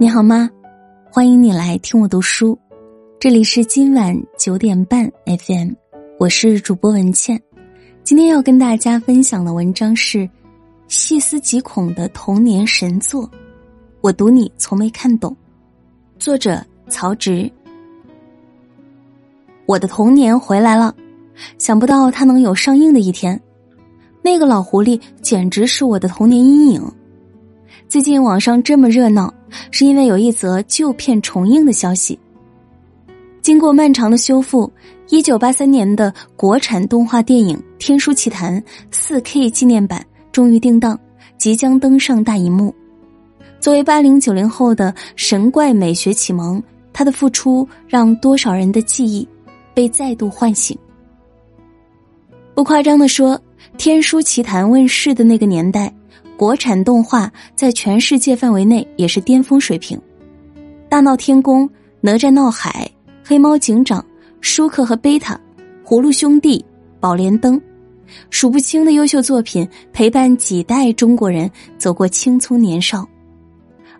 你好吗？欢迎你来听我读书，这里是今晚九点半 FM，我是主播文倩。今天要跟大家分享的文章是《细思极恐的童年神作》，我读你从没看懂。作者曹植。我的童年回来了，想不到它能有上映的一天。那个老狐狸简直是我的童年阴影。最近网上这么热闹，是因为有一则旧片重映的消息。经过漫长的修复，一九八三年的国产动画电影《天书奇谭》四 K 纪念版终于定档，即将登上大荧幕。作为八零九零后的神怪美学启蒙，他的付出让多少人的记忆被再度唤醒。不夸张的说，《天书奇谭》问世的那个年代。国产动画在全世界范围内也是巅峰水平，《大闹天宫》《哪吒闹海》《黑猫警长》《舒克和贝塔》《葫芦兄弟》《宝莲灯》，数不清的优秀作品陪伴几代中国人走过青葱年少，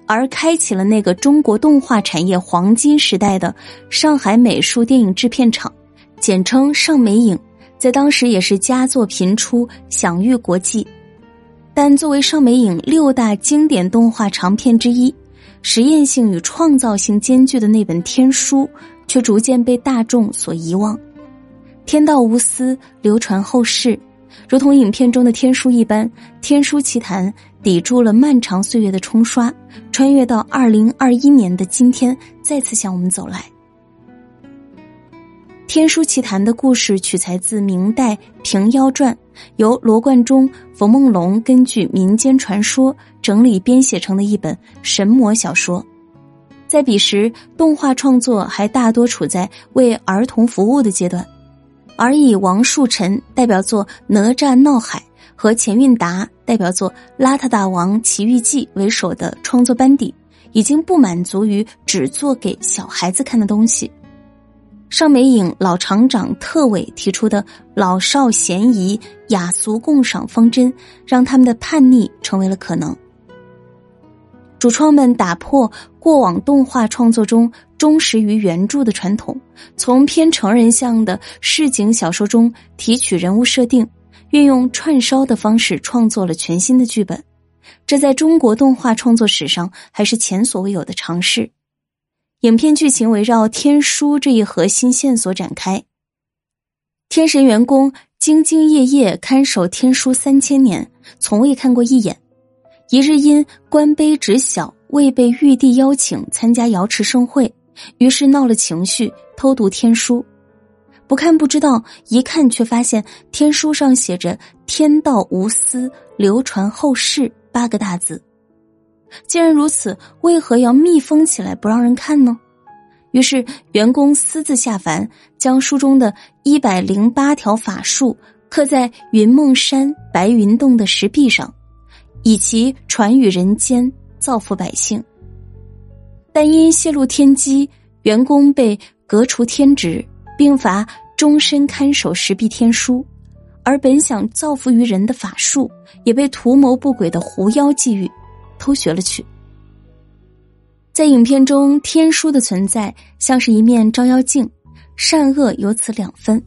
而开启了那个中国动画产业黄金时代的上海美术电影制片厂，简称上美影，在当时也是佳作频出，享誉国际。但作为上美影六大经典动画长片之一，实验性与创造性兼具的那本《天书》，却逐渐被大众所遗忘。天道无私，流传后世，如同影片中的天书一般，《天书奇谭》抵住了漫长岁月的冲刷，穿越到二零二一年的今天，再次向我们走来。《天书奇谭》的故事取材自明代《平妖传》，由罗贯中、冯梦龙根据民间传说整理编写成的一本神魔小说。在彼时，动画创作还大多处在为儿童服务的阶段，而以王树臣代表作《哪吒闹海》和钱运达代表作《邋遢大王奇遇记》为首的创作班底，已经不满足于只做给小孩子看的东西。上美影老厂长特委提出的老少咸宜、雅俗共赏方针，让他们的叛逆成为了可能。主创们打破过往动画创作中忠实于原著的传统，从偏成人向的市井小说中提取人物设定，运用串烧的方式创作了全新的剧本，这在中国动画创作史上还是前所未有的尝试。影片剧情围绕天书这一核心线索展开。天神员工兢兢业业看守天书三千年，从未看过一眼。一日因官卑职小，未被玉帝邀请参加瑶池盛会，于是闹了情绪，偷读天书。不看不知道，一看却发现天书上写着“天道无私，流传后世”八个大字。既然如此，为何要密封起来不让人看呢？于是员工私自下凡，将书中的一百零八条法术刻在云梦山白云洞的石壁上，以其传与人间，造福百姓。但因泄露天机，员工被革除天职，并罚终身看守石壁天书，而本想造福于人的法术，也被图谋不轨的狐妖觊觎。偷学了去。在影片中，天书的存在像是一面照妖镜，善恶由此两分。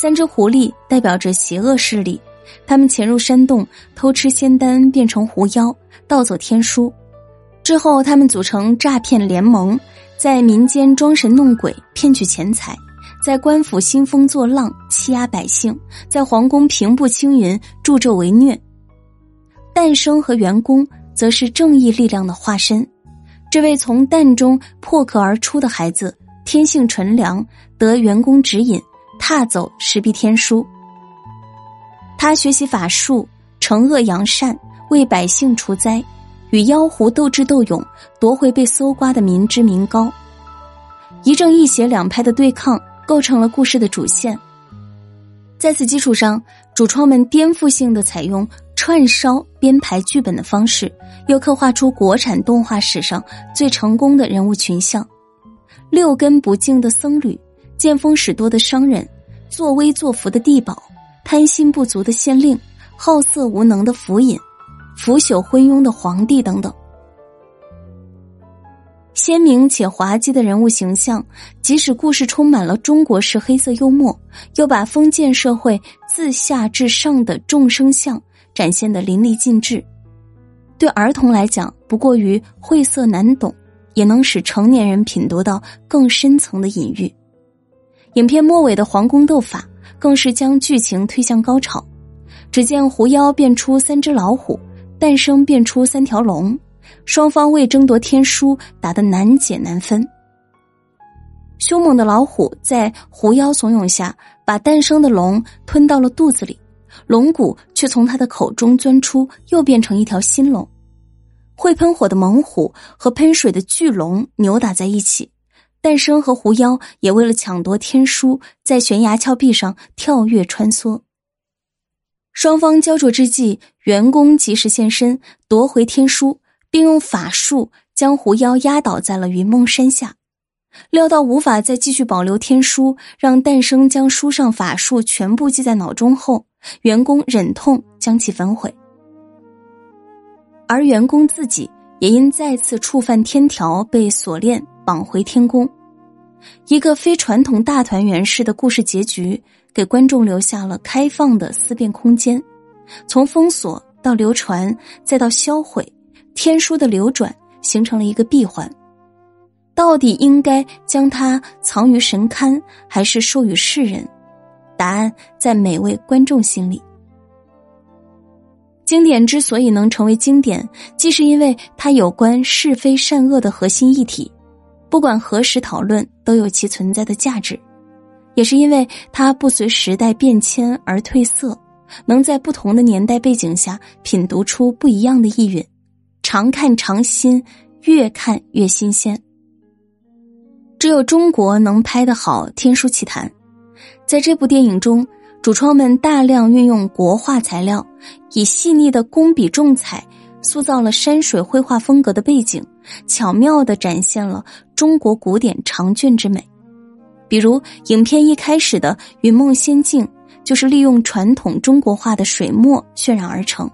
三只狐狸代表着邪恶势力，他们潜入山洞偷吃仙丹，变成狐妖，盗走天书。之后，他们组成诈骗联盟，在民间装神弄鬼，骗取钱财；在官府兴风作浪，欺压百姓；在皇宫平步青云，助纣为虐。诞生和员工则是正义力量的化身。这位从蛋中破壳而出的孩子，天性纯良，得员工指引，踏走石壁天书。他学习法术，惩恶扬善，为百姓除灾，与妖狐斗智斗勇，夺回被搜刮的民脂民膏。一正一邪两派的对抗，构成了故事的主线。在此基础上，主创们颠覆性的采用。串烧编排剧本的方式，又刻画出国产动画史上最成功的人物群像：六根不净的僧侣、见风使舵的商人、作威作福的地保、贪心不足的县令、好色无能的府尹、腐朽昏庸的皇帝等等。鲜明且滑稽的人物形象，即使故事充满了中国式黑色幽默，又把封建社会自下至上的众生相展现的淋漓尽致。对儿童来讲，不过于晦涩难懂，也能使成年人品读到更深层的隐喻。影片末尾的皇宫斗法，更是将剧情推向高潮。只见狐妖变出三只老虎，诞生变出三条龙。双方为争夺天书打得难解难分。凶猛的老虎在狐妖怂恿下，把诞生的龙吞到了肚子里，龙骨却从他的口中钻出，又变成一条新龙。会喷火的猛虎和喷水的巨龙扭打在一起，诞生和狐妖也为了抢夺天书，在悬崖峭壁上跳跃穿梭。双方焦灼之际，袁公及时现身夺回天书。并用法术将狐妖压倒在了云梦山下，料到无法再继续保留天书，让诞生将书上法术全部记在脑中后，员工忍痛将其焚毁。而员工自己也因再次触犯天条被锁链绑回天宫，一个非传统大团圆式的故事结局，给观众留下了开放的思辨空间，从封锁到流传，再到销毁。天书的流转形成了一个闭环，到底应该将它藏于神龛，还是授予世人？答案在每位观众心里。经典之所以能成为经典，既是因为它有关是非善恶的核心议题，不管何时讨论都有其存在的价值，也是因为它不随时代变迁而褪色，能在不同的年代背景下品读出不一样的意蕴。常看常新，越看越新鲜。只有中国能拍得好《天书奇谭》。在这部电影中，主创们大量运用国画材料，以细腻的工笔重彩塑造了山水绘画风格的背景，巧妙的展现了中国古典长卷之美。比如，影片一开始的云梦仙境，就是利用传统中国画的水墨渲染而成，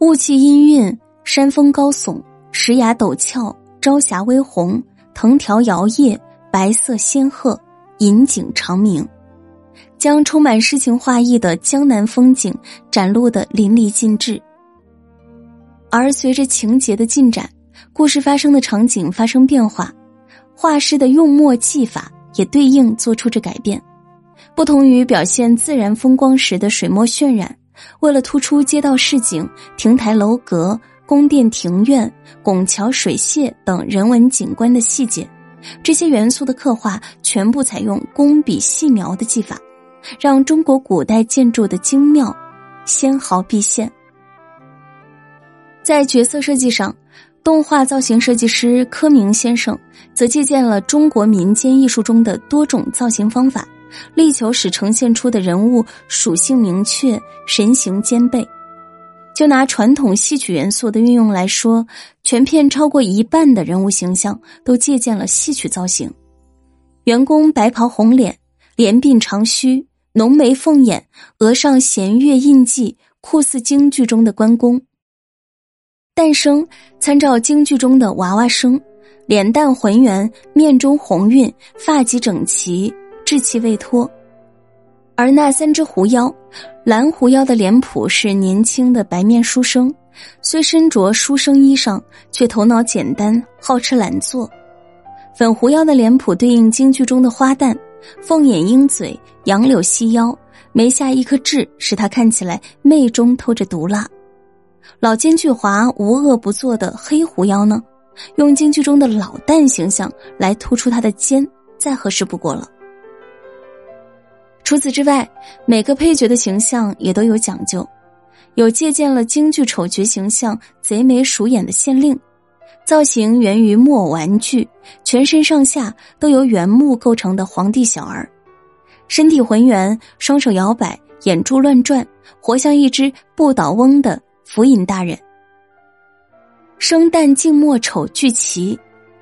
雾气氤氲。山峰高耸，石崖陡峭，朝霞微红，藤条摇曳，白色仙鹤，引景长明，将充满诗情画意的江南风景展露的淋漓尽致。而随着情节的进展，故事发生的场景发生变化，画师的用墨技法也对应做出着改变。不同于表现自然风光时的水墨渲染，为了突出街道市井、亭台楼阁。宫殿、庭院、拱桥、水榭等人文景观的细节，这些元素的刻画全部采用工笔细描的技法，让中国古代建筑的精妙纤毫毕现。在角色设计上，动画造型设计师柯明先生则借鉴了中国民间艺术中的多种造型方法，力求使呈现出的人物属性明确、神形兼备。就拿传统戏曲元素的运用来说，全片超过一半的人物形象都借鉴了戏曲造型。员工白袍红脸，连鬓长须，浓眉凤眼，额上弦月印记，酷似京剧中的关公。诞生参照京剧中的娃娃生，脸蛋浑圆，面中红晕，发髻整齐，稚气未脱。而那三只狐妖，蓝狐妖的脸谱是年轻的白面书生，虽身着书生衣裳，却头脑简单，好吃懒做。粉狐妖的脸谱对应京剧中的花旦，凤眼鹰嘴，杨柳细腰，眉下一颗痣，使他看起来媚中透着毒辣。老奸巨猾、无恶不作的黑狐妖呢，用京剧中的老旦形象来突出他的奸，再合适不过了。除此之外，每个配角的形象也都有讲究，有借鉴了京剧丑角形象贼眉鼠眼的县令，造型源于木偶玩具，全身上下都由原木构成的皇帝小儿，身体浑圆，双手摇摆，眼珠乱转，活像一只不倒翁的府尹大人。生旦净末丑俱齐，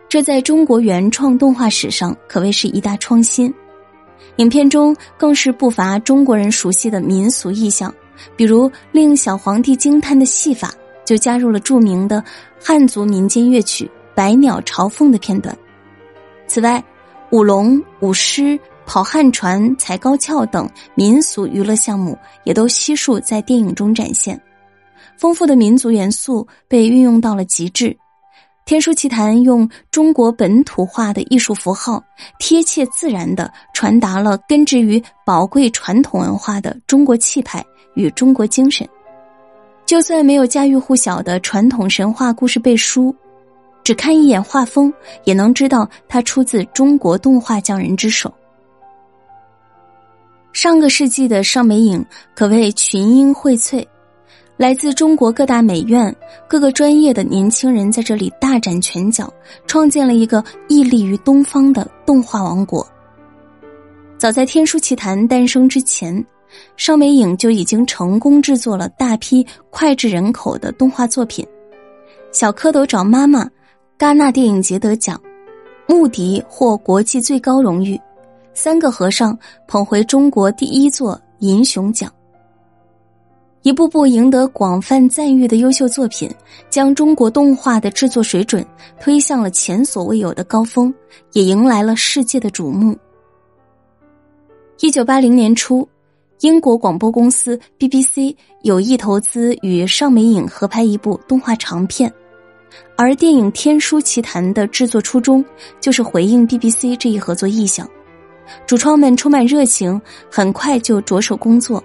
这在中国原创动画史上可谓是一大创新。影片中更是不乏中国人熟悉的民俗意象，比如令小皇帝惊叹的戏法，就加入了著名的汉族民间乐曲《百鸟朝凤的片段。此外，舞龙、舞狮、跑旱船、踩高跷等民俗娱乐项目也都悉数在电影中展现，丰富的民族元素被运用到了极致。《天书奇谭》用中国本土化的艺术符号，贴切自然的传达了根植于宝贵传统文化的中国气派与中国精神。就算没有家喻户晓的传统神话故事背书。只看一眼画风，也能知道它出自中国动画匠人之手。上个世纪的尚美影可谓群英荟萃，来自中国各大美院、各个专业的年轻人在这里大展拳脚，创建了一个屹立于东方的动画王国。早在《天书奇谭》诞生之前，尚美影就已经成功制作了大批脍炙人口的动画作品，《小蝌蚪找妈妈》。戛纳电影节得奖，穆迪获国际最高荣誉，三个和尚捧回中国第一座银熊奖。一部部赢得广泛赞誉的优秀作品，将中国动画的制作水准推向了前所未有的高峰，也迎来了世界的瞩目。一九八零年初，英国广播公司 BBC 有意投资与尚美影合拍一部动画长片。而电影《天书奇谭》的制作初衷就是回应 BBC 这一合作意向，主创们充满热情，很快就着手工作，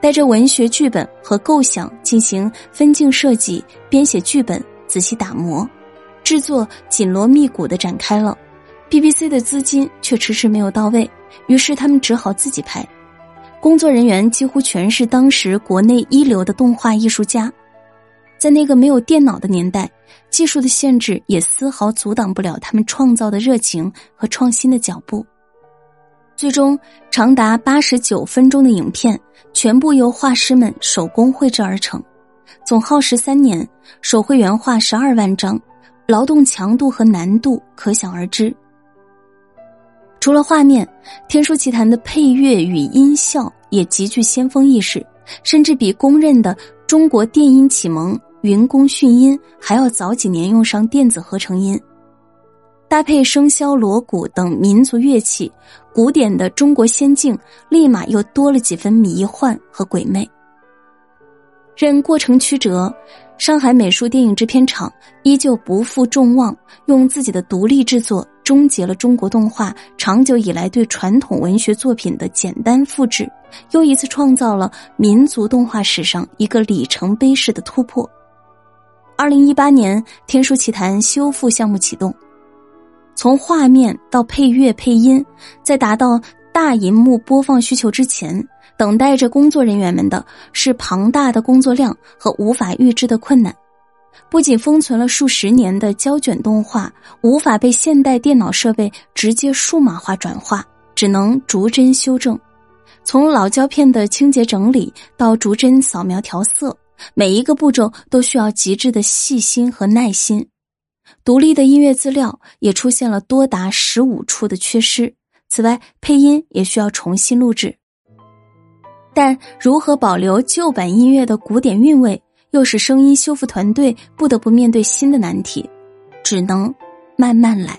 带着文学剧本和构想进行分镜设计、编写剧本、仔细打磨，制作紧锣密鼓的展开了。BBC 的资金却迟迟没有到位，于是他们只好自己拍，工作人员几乎全是当时国内一流的动画艺术家。在那个没有电脑的年代，技术的限制也丝毫阻挡不了他们创造的热情和创新的脚步。最终，长达八十九分钟的影片全部由画师们手工绘制而成，总耗时三年，手绘原画十二万张，劳动强度和难度可想而知。除了画面，《天书奇谭》的配乐与音效也极具先锋意识，甚至比公认的中国电音启蒙。云宫迅音还要早几年用上电子合成音，搭配笙箫、锣鼓等民族乐器，古典的中国仙境立马又多了几分迷幻和鬼魅。任过程曲折，上海美术电影制片厂依旧不负众望，用自己的独立制作终结了中国动画长久以来对传统文学作品的简单复制，又一次创造了民族动画史上一个里程碑式的突破。二零一八年，《天书奇谭》修复项目启动，从画面到配乐配音，在达到大银幕播放需求之前，等待着工作人员们的是庞大的工作量和无法预知的困难。不仅封存了数十年的胶卷动画无法被现代电脑设备直接数码化转化，只能逐帧修正，从老胶片的清洁整理到逐帧扫描调色。每一个步骤都需要极致的细心和耐心，独立的音乐资料也出现了多达十五处的缺失。此外，配音也需要重新录制。但如何保留旧版音乐的古典韵味，又使声音修复团队不得不面对新的难题，只能慢慢来。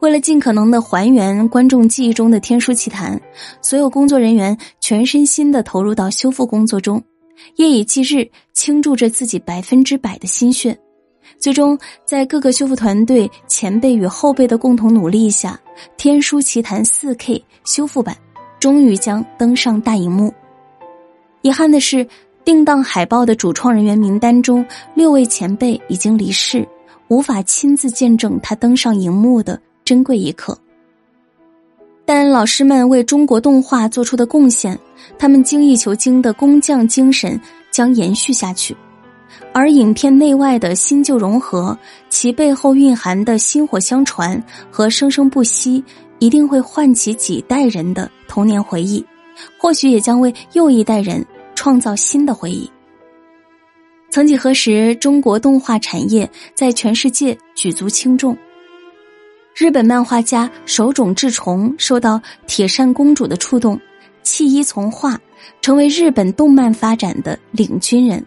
为了尽可能的还原观众记忆中的《天书奇谭》，所有工作人员全身心的投入到修复工作中。夜以继日，倾注着自己百分之百的心血，最终在各个修复团队前辈与后辈的共同努力下，《天书奇谭》四 K 修复版终于将登上大荧幕。遗憾的是，定档海报的主创人员名单中，六位前辈已经离世，无法亲自见证他登上荧幕的珍贵一刻。但老师们为中国动画做出的贡献，他们精益求精的工匠精神将延续下去，而影片内外的新旧融合，其背后蕴含的薪火相传和生生不息，一定会唤起几代人的童年回忆，或许也将为又一代人创造新的回忆。曾几何时，中国动画产业在全世界举足轻重。日本漫画家手冢治虫受到铁扇公主的触动，弃医从画，成为日本动漫发展的领军人。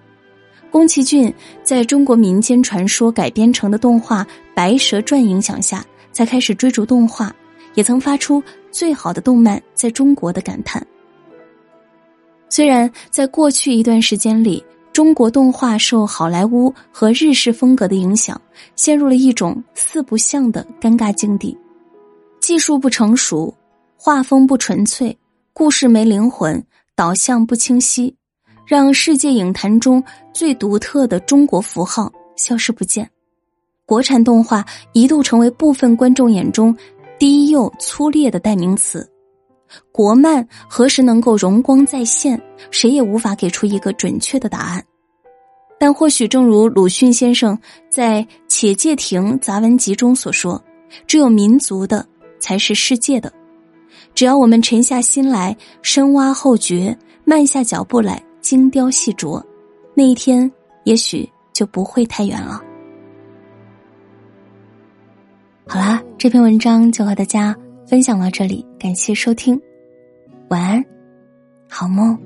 宫崎骏在中国民间传说改编成的动画《白蛇传》影响下，才开始追逐动画，也曾发出“最好的动漫在中国”的感叹。虽然在过去一段时间里，中国动画受好莱坞和日式风格的影响，陷入了一种四不像的尴尬境地：技术不成熟，画风不纯粹，故事没灵魂，导向不清晰，让世界影坛中最独特的中国符号消失不见。国产动画一度成为部分观众眼中低幼粗劣的代名词。国漫何时能够荣光再现？谁也无法给出一个准确的答案。但或许正如鲁迅先生在《且介亭杂文集》中所说：“只有民族的才是世界的。只要我们沉下心来，深挖后觉，慢下脚步来，精雕细琢，那一天也许就不会太远了。”好啦，这篇文章就和大家。分享到这里，感谢收听，晚安，好梦。